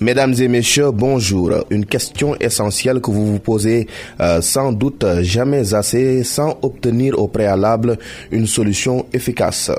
Mesdames et messieurs, bonjour. Une question essentielle que vous vous posez euh, sans doute jamais assez sans obtenir au préalable une solution efficace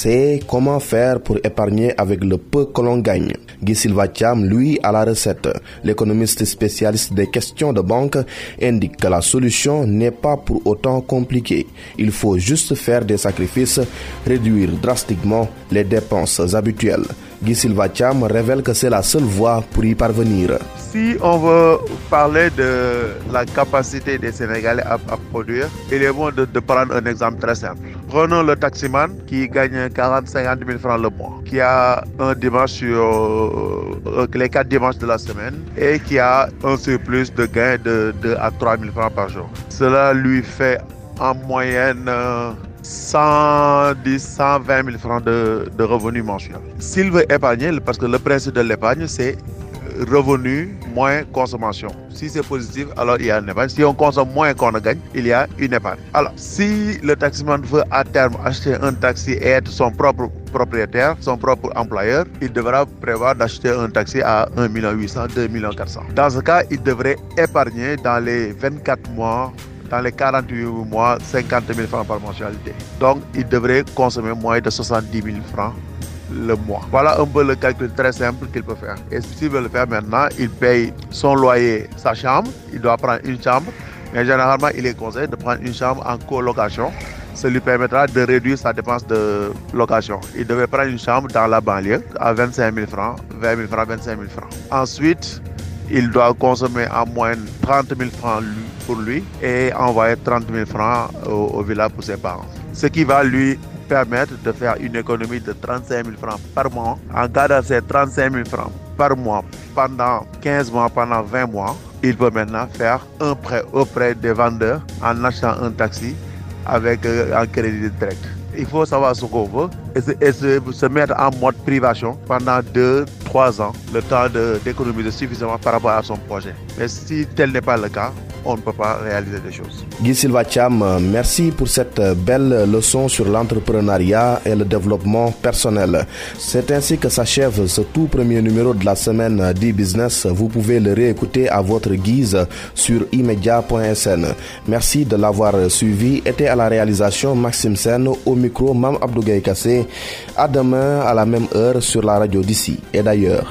c'est comment faire pour épargner avec le peu que l'on gagne. Guy Silva lui, à la recette. L'économiste spécialiste des questions de banque indique que la solution n'est pas pour autant compliquée. Il faut juste faire des sacrifices, réduire drastiquement les dépenses habituelles. Guy Silva révèle que c'est la seule voie pour y parvenir. Si on veut parler de la capacité des Sénégalais à, produire, il est bon de, prendre un exemple très simple. Prenons le taximan qui gagne 40-50 000 francs le mois, qui a un dimanche sur euh, les quatre dimanches de la semaine et qui a un surplus de gains de 2 à 3 000 francs par jour. Cela lui fait en moyenne 110, 120 000 francs de, revenus mensuels. S'il veut épargner, parce que le principe de l'épargne, c'est revenu moins consommation. Si c'est positif, alors il y a une épargne. Si on consomme moins qu'on ne gagne, il y a une épargne. Alors, si le taximan veut à terme acheter un taxi et être son propre propriétaire, son propre employeur, il devra prévoir d'acheter un taxi à 1 800 2 400 Dans ce cas, il devrait épargner dans les 24 mois dans les 48 mois 50 000 francs par mensualité. Donc, il devrait consommer moins de 70 000 francs le mois. Voilà un peu le calcul très simple qu'il peut faire. Et s'il veut le faire maintenant, il paye son loyer, sa chambre, il doit prendre une chambre, mais généralement, il est conseillé de prendre une chambre en colocation. Ça lui permettra de réduire sa dépense de location. Il devait prendre une chambre dans la banlieue à 25 000 francs, 20 000 francs, 25 000 francs. Ensuite, il doit consommer en moyenne 30 000 francs pour lui et envoyer 30 000 francs au, village pour ses parents. Ce qui va lui permettre de faire une économie de 35 000 francs par mois. En gardant ces 35 000 francs par mois pendant 15 mois, pendant 20 mois, il peut maintenant faire un prêt auprès des vendeurs en achetant un taxi avec euh, un crédit direct. Il faut savoir ce qu'on veut et, se, mettre en mode privation pendant 2-3 ans, le temps d'économiser suffisamment par rapport à son projet. Mais si tel n'est pas le cas, on ne peut pas réaliser des choses. Guy Silva Cham, merci pour cette belle leçon sur l'entrepreneuriat et le développement personnel. C'est ainsi que s'achève ce tout premier numéro de la semaine d'e-business. Vous pouvez le réécouter à votre guise sur immedia.sn. Merci de l'avoir suivi. Était à la réalisation Maxime Sen, au micro Mam Abdou Kassé. À demain à la même heure sur la radio d'ici et d'ailleurs.